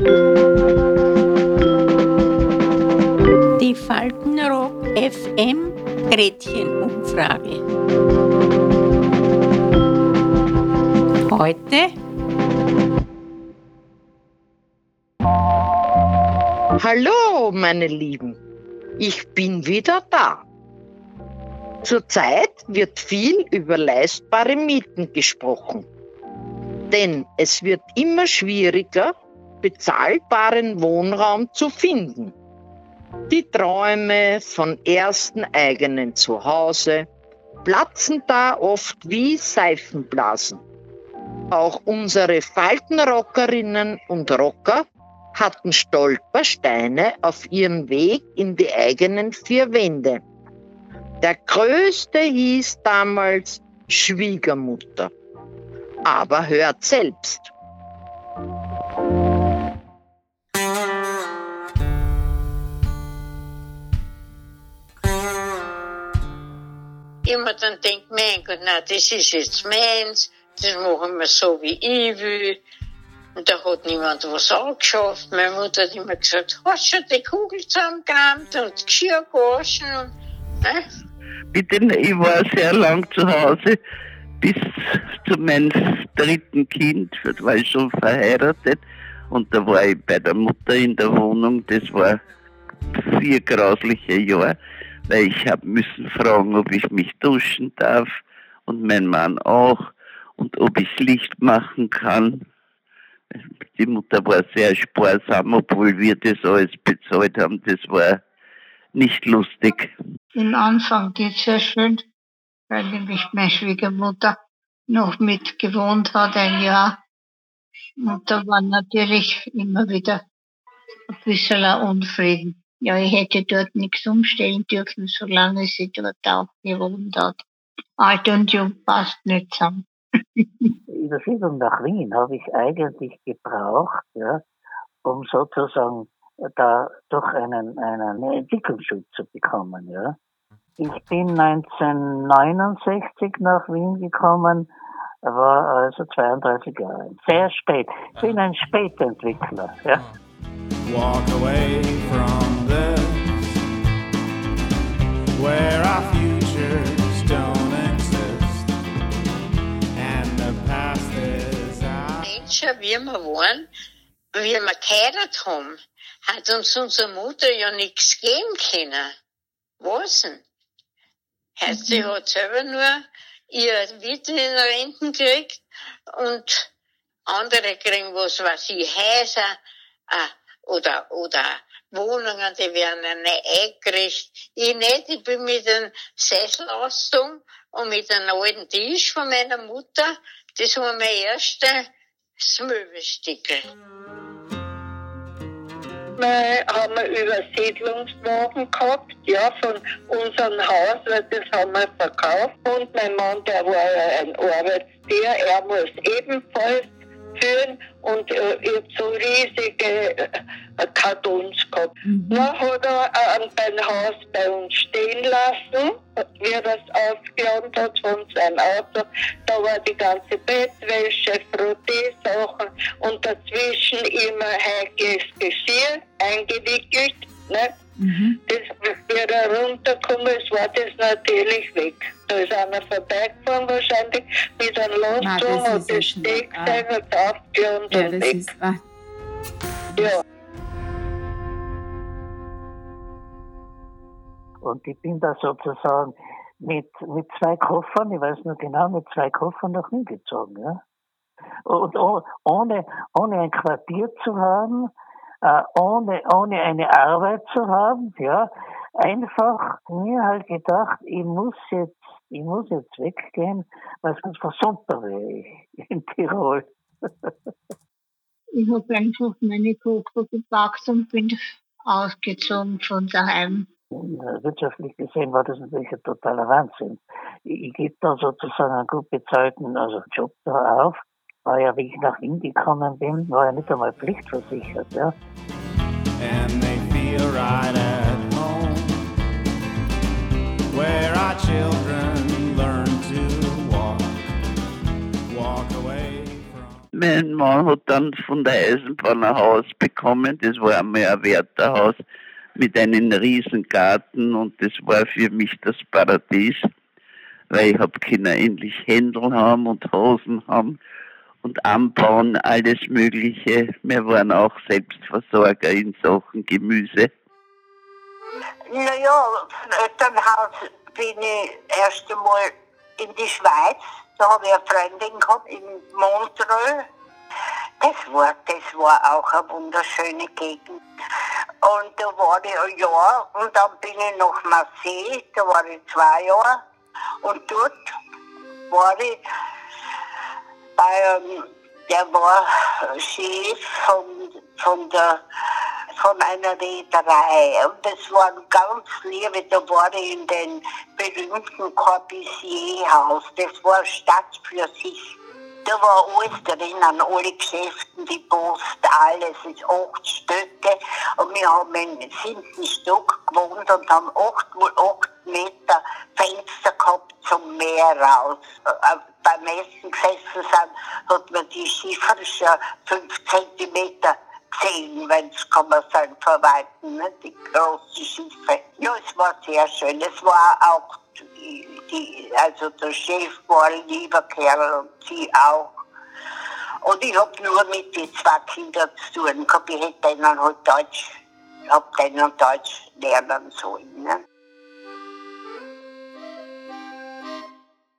Die Faltenrock FM Gretchenumfrage. Heute Hallo, meine Lieben. Ich bin wieder da. Zurzeit wird viel über leistbare Mieten gesprochen. Denn es wird immer schwieriger, bezahlbaren Wohnraum zu finden. Die Träume von ersten eigenen Zuhause platzen da oft wie Seifenblasen. Auch unsere Faltenrockerinnen und Rocker hatten Stolpersteine auf ihrem Weg in die eigenen vier Wände. Der größte hieß damals Schwiegermutter. Aber hört selbst. Immer dann denkt, mein Gott, na, das ist jetzt meins, das machen wir so, wie ich will. Und da hat niemand was angeschafft. Meine Mutter hat immer gesagt, hast schon die Kugel zusammengerammt und das Geschirr gewaschen und, ne? Bitte, ich war sehr lang zu Hause, bis zu meinem dritten Kind, war ich schon verheiratet und da war ich bei der Mutter in der Wohnung, das war vier grausliche Jahre, weil ich habe müssen fragen, ob ich mich duschen darf und mein Mann auch und ob ich Licht machen kann. Die Mutter war sehr sparsam, obwohl wir das alles bezahlt haben. Das war nicht lustig. Im Anfang geht es sehr schön, weil nämlich meine Schwiegermutter noch mit gewohnt hat, ein Jahr. Und da war natürlich immer wieder ein bisschen Unfrieden. Ja, ich hätte dort nichts umstellen dürfen, solange sie dort auch gewohnt hat. Alt und jung passt nicht zusammen. Die Übersiedlung nach Wien habe ich eigentlich gebraucht, ja, um sozusagen da doch einen, einen Entwicklungsschutz zu bekommen. Ja. Ich bin 1969 nach Wien gekommen, war also 32 Jahre alt. Sehr spät. Ich bin ein Spätentwickler. Ja. Walk away from where our futures don't exist, and the past is out. Menschen, wie wir waren, wie wir geheiratet haben, hat uns unsere Mutter ja nichts geben können. Was denn? Heißt, Mhm. sie hat selber nur ihr Witte in Renten gekriegt und andere kriegen was, was ich, Häuser äh, oder, oder Wohnungen, die werden eingerichtet. Ich nicht, ich bin mit einem Sessel ausgezogen und mit einem alten Tisch von meiner Mutter, das war mein erstes Möbelstückel. Wir haben wir Übersiedlungswagen gehabt, ja, von unserem Haus, weil das haben wir verkauft. Und mein Mann, der war ja ein Arbeitstier, er muss ebenfalls führen und äh, ich hab so riesige äh, Kartons gehabt. Dann hat er äh, ein Haus bei uns stehen lassen, wie er das aufgeräumt hat von seinem Auto. Da war die ganze Bettwäsche, Frotteesachen und dazwischen immer heikles Geschirr eingewickelt. Ne? Das, wie er runtergekommen ist, war das natürlich weg. Da ist einer vorbeigefahren wahrscheinlich mit einem das und das Steg sein hat aufgeräumt Ja, und weg. ist, ah, Ja. Und ich bin da sozusagen mit, mit zwei Koffern, ich weiß noch genau, mit zwei Koffern nach Wien gezogen. Ja? Und oh- ohne, ohne ein Quartier zu haben, äh, ohne, ohne eine Arbeit zu haben, ja, einfach mir halt gedacht, ich muss jetzt, ich muss jetzt weggehen, weil sonst versumper wäre ich in Tirol. Ich habe einfach meine Koffer gepackt und bin ausgezogen von daheim. Äh, Wirtschaftlich gesehen war das natürlich ein totaler Wahnsinn. Ich, ich gebe da sozusagen einen gut bezahlten also Job da auf. War ja, wie ich nach Wien gekommen bin, war ja nicht einmal pflichtversichert. Ja. and they feel right at home where our children learn to walk walk away Mein Mann hat dann von der Eisenbahn ein Haus bekommen. Das war einmal ein Wärterhaus mit einem riesen Garten und das war für mich das Paradies, weil ich habe Kinder endlich Händel haben und Hosen haben und anbauen, alles Mögliche. Wir waren auch Selbstversorger in Sachen Gemüse. Naja, vom Elternhaus bin ich erst einmal in die Schweiz. Da habe ich eine Freundin gehabt in Montreux. Das war, das war auch eine wunderschöne Gegend. Und da war ich ein Jahr und dann bin ich nach Marseille, da war ich zwei Jahre. Und dort war ich bei einem, der war Chef von, von der von einer Reederei. Und das war ganz liebe, da war ich in den berühmten Corbusier-Haus. Das war Stadt für sich. Da war alles drinnen, alle Geschäfte, die Post, alles, ist acht Stöcke. Und wir haben im siebten Stock gewohnt und haben acht mal acht Meter Fenster gehabt zum Meer raus. Äh, beim Essen gesessen sind, hat man die Schiffe schon fünf Zentimeter gesehen, wenn es kann man sagen, verwalten, ne? die großen Schiffe. Ja, es war sehr schön. Es war auch, die, also der Chef war ein lieber Kerl und sie auch. Und ich habe nur mit den zwei Kindern zu tun gehabt. Ich hätte denen halt Deutsch, hab denen Deutsch lernen sollen. Ne?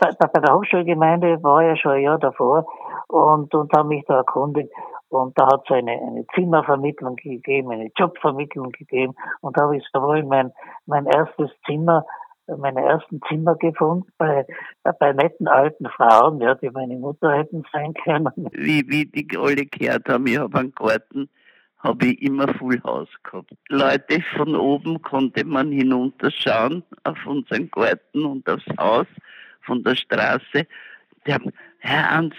Bei der Hochschulgemeinde war ich ja schon ein Jahr davor und, und habe mich da erkundigt. Und da hat es eine, eine Zimmervermittlung gegeben, eine Jobvermittlung gegeben. Und da habe ich sowohl mein, mein erstes Zimmer, meine ersten Zimmer gefunden bei, bei netten alten Frauen, ja, die meine Mutter hätten sein können. Wie, wie die alle gehört haben, ich habe einen Garten, habe ich immer Full House gehabt. Leute von oben konnte man hinunterschauen auf unseren Garten und aufs Haus von der Straße. Die haben, Herr Ans,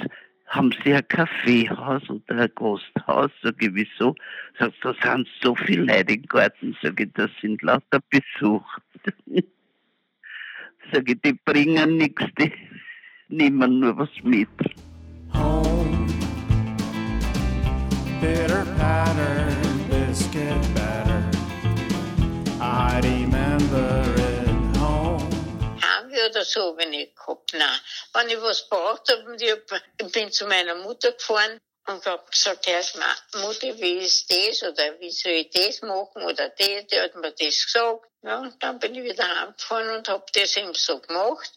haben Sie ein Kaffeehaus oder ein Gasthaus? Sag ich, wieso? Sagt, da sind so viele Leute im Garten. Sag ich, das sind lauter Besuch. Sag ich, die bringen nichts, die nehmen nur was mit. Home, bitter patter, biscuit batter. I remember it home. Heimweh oder so, wenn ich gehabt, nein. Wenn ich was braucht habe, ich bin zu meiner Mutter gefahren und hab gesagt, erstmal, Mutter, wie ist das oder wie soll ich das machen oder das, die hat mir das gesagt. Ja, und dann bin ich wieder heimgefahren und hab das eben so gemacht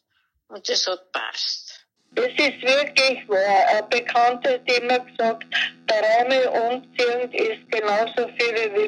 und das hat passt. Es ist wirklich wahr. Ein Bekannter hat immer gesagt, der Rame umziehend ist genauso viel, wie